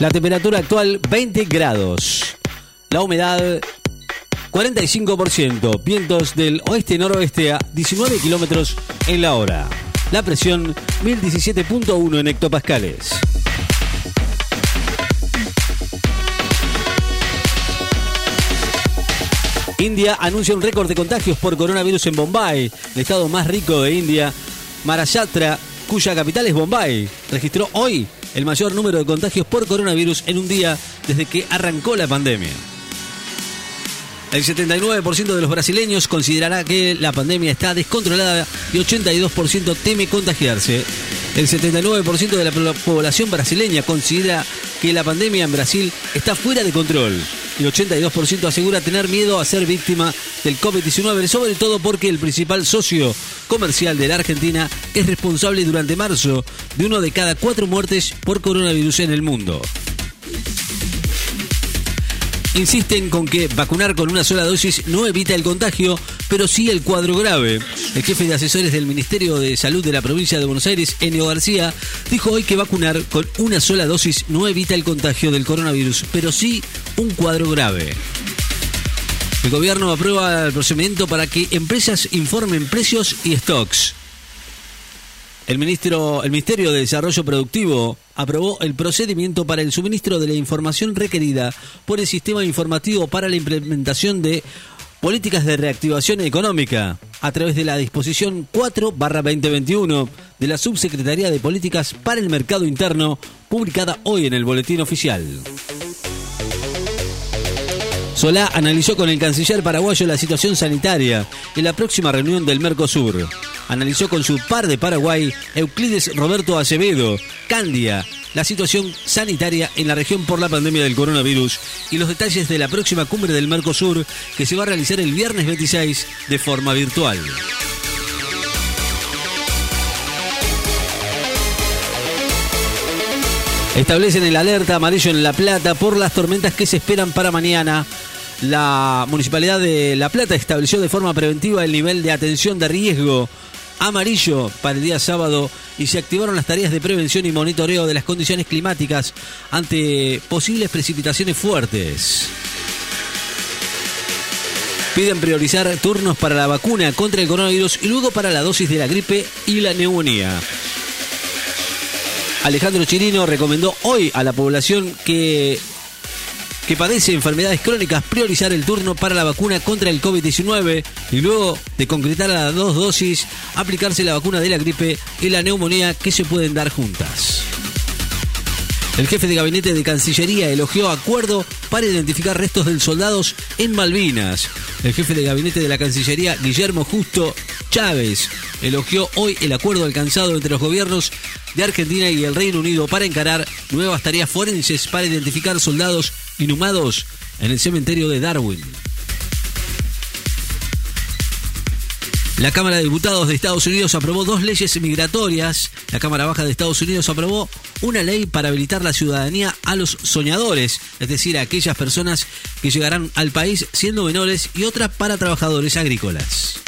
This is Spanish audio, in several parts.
La temperatura actual 20 grados. La humedad 45%. Vientos del oeste-noroeste a 19 kilómetros en la hora. La presión 1017.1 en hectopascales. India anuncia un récord de contagios por coronavirus en Bombay, el estado más rico de India. Maharashtra, cuya capital es Bombay, registró hoy el mayor número de contagios por coronavirus en un día desde que arrancó la pandemia. El 79% de los brasileños considerará que la pandemia está descontrolada y 82% teme contagiarse. El 79% de la población brasileña considera que la pandemia en Brasil está fuera de control. Y 82% asegura tener miedo a ser víctima del COVID-19, sobre todo porque el principal socio comercial de la Argentina es responsable durante marzo de uno de cada cuatro muertes por coronavirus en el mundo insisten con que vacunar con una sola dosis no evita el contagio, pero sí el cuadro grave. El jefe de asesores del Ministerio de Salud de la provincia de Buenos Aires, Enio García, dijo hoy que vacunar con una sola dosis no evita el contagio del coronavirus, pero sí un cuadro grave. El gobierno aprueba el procedimiento para que empresas informen precios y stocks. El, ministro, el Ministerio de Desarrollo Productivo aprobó el procedimiento para el suministro de la información requerida por el Sistema Informativo para la implementación de políticas de reactivación económica a través de la disposición 4-2021 de la Subsecretaría de Políticas para el Mercado Interno, publicada hoy en el Boletín Oficial. Solá analizó con el canciller paraguayo la situación sanitaria en la próxima reunión del Mercosur. Analizó con su par de Paraguay, Euclides Roberto Acevedo, Candia, la situación sanitaria en la región por la pandemia del coronavirus y los detalles de la próxima cumbre del Mercosur que se va a realizar el viernes 26 de forma virtual. Establecen el alerta amarillo en La Plata por las tormentas que se esperan para mañana. La Municipalidad de La Plata estableció de forma preventiva el nivel de atención de riesgo amarillo para el día sábado y se activaron las tareas de prevención y monitoreo de las condiciones climáticas ante posibles precipitaciones fuertes. Piden priorizar turnos para la vacuna contra el coronavirus y luego para la dosis de la gripe y la neumonía. Alejandro Chirino recomendó hoy a la población que que padece enfermedades crónicas priorizar el turno para la vacuna contra el COVID-19 y luego de concretar las dos dosis, aplicarse la vacuna de la gripe y la neumonía que se pueden dar juntas. El jefe de gabinete de Cancillería elogió acuerdo para identificar restos de soldados en Malvinas. El jefe de gabinete de la Cancillería, Guillermo Justo Chávez, elogió hoy el acuerdo alcanzado entre los gobiernos de Argentina y el Reino Unido para encarar nuevas tareas forenses para identificar soldados inhumados en el cementerio de Darwin. La Cámara de Diputados de Estados Unidos aprobó dos leyes migratorias. La Cámara Baja de Estados Unidos aprobó una ley para habilitar la ciudadanía a los soñadores, es decir, a aquellas personas que llegarán al país siendo menores y otra para trabajadores agrícolas.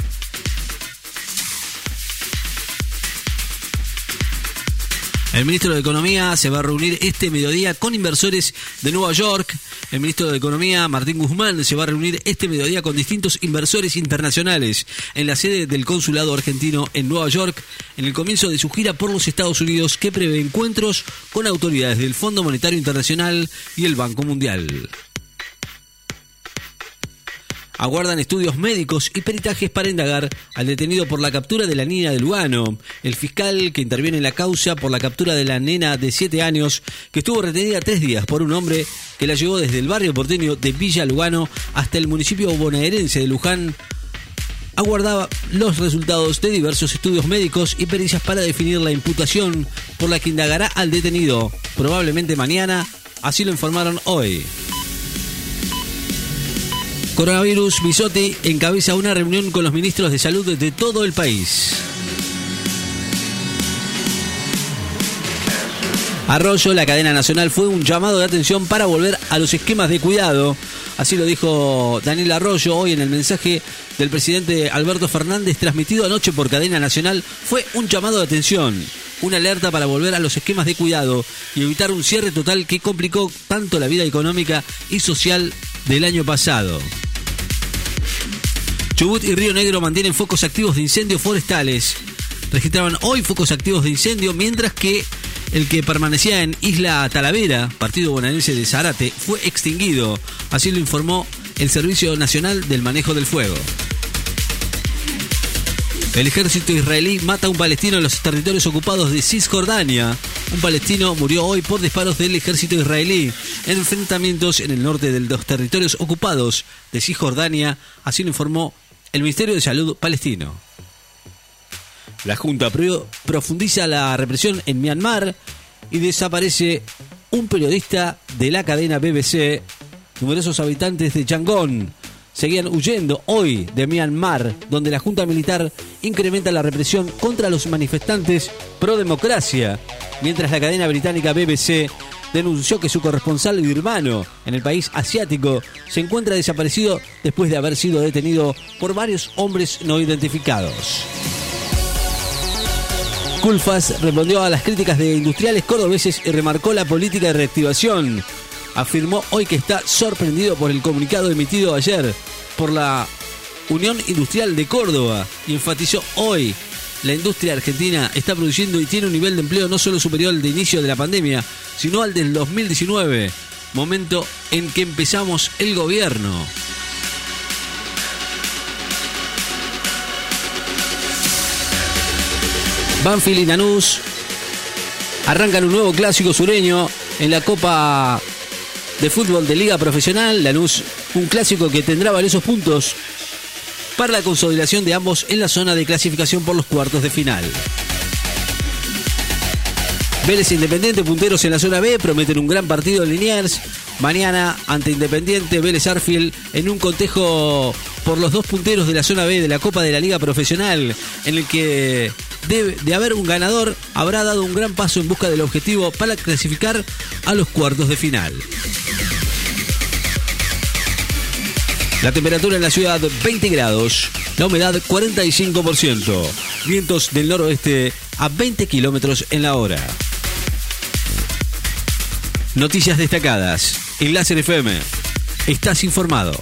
El ministro de Economía se va a reunir este mediodía con inversores de Nueva York. El ministro de Economía, Martín Guzmán, se va a reunir este mediodía con distintos inversores internacionales en la sede del consulado argentino en Nueva York, en el comienzo de su gira por los Estados Unidos, que prevé encuentros con autoridades del Fondo Monetario Internacional y el Banco Mundial. Aguardan estudios médicos y peritajes para indagar al detenido por la captura de la niña de Lugano. El fiscal que interviene en la causa por la captura de la nena de 7 años, que estuvo retenida tres días por un hombre que la llevó desde el barrio porteño de Villa Lugano hasta el municipio bonaerense de Luján, aguardaba los resultados de diversos estudios médicos y pericias para definir la imputación por la que indagará al detenido, probablemente mañana, así lo informaron hoy. Coronavirus, Bisotti encabeza una reunión con los ministros de salud de todo el país. Arroyo, la cadena nacional, fue un llamado de atención para volver a los esquemas de cuidado. Así lo dijo Daniel Arroyo hoy en el mensaje del presidente Alberto Fernández transmitido anoche por cadena nacional. Fue un llamado de atención. una alerta para volver a los esquemas de cuidado y evitar un cierre total que complicó tanto la vida económica y social del año pasado. Chubut y Río Negro mantienen focos activos de incendios forestales. Registraban hoy focos activos de incendio, mientras que el que permanecía en Isla Talavera, partido bonaerense de Zarate, fue extinguido. Así lo informó el Servicio Nacional del Manejo del Fuego. El ejército israelí mata a un palestino en los territorios ocupados de Cisjordania. Un palestino murió hoy por disparos del ejército israelí enfrentamientos en el norte de los territorios ocupados de Cisjordania, así lo informó el Ministerio de Salud palestino. La Junta profundiza la represión en Myanmar y desaparece un periodista de la cadena BBC. Numerosos habitantes de Yangon seguían huyendo hoy de Myanmar, donde la Junta Militar incrementa la represión contra los manifestantes pro democracia, mientras la cadena británica BBC denunció que su corresponsal birmano en el país asiático se encuentra desaparecido después de haber sido detenido por varios hombres no identificados. Culfas respondió a las críticas de industriales cordobeses y remarcó la política de reactivación afirmó hoy que está sorprendido por el comunicado emitido ayer por la Unión Industrial de Córdoba y enfatizó hoy la industria argentina está produciendo y tiene un nivel de empleo no solo superior al de inicio de la pandemia, sino al del 2019, momento en que empezamos el gobierno. Banfield y Nanús arrancan un nuevo clásico sureño en la Copa de fútbol de liga profesional. Lanús, un clásico que tendrá valiosos puntos para la consolidación de ambos en la zona de clasificación por los cuartos de final. Vélez Independiente, punteros en la zona B, prometen un gran partido en Liniers. Mañana ante Independiente, Vélez Arfield en un contejo por los dos punteros de la zona B de la Copa de la Liga Profesional, en el que debe de haber un ganador, habrá dado un gran paso en busca del objetivo para clasificar a los cuartos de final. La temperatura en la ciudad 20 grados, la humedad 45%, vientos del noroeste a 20 kilómetros en la hora. Noticias destacadas en Láser FM. Estás informado.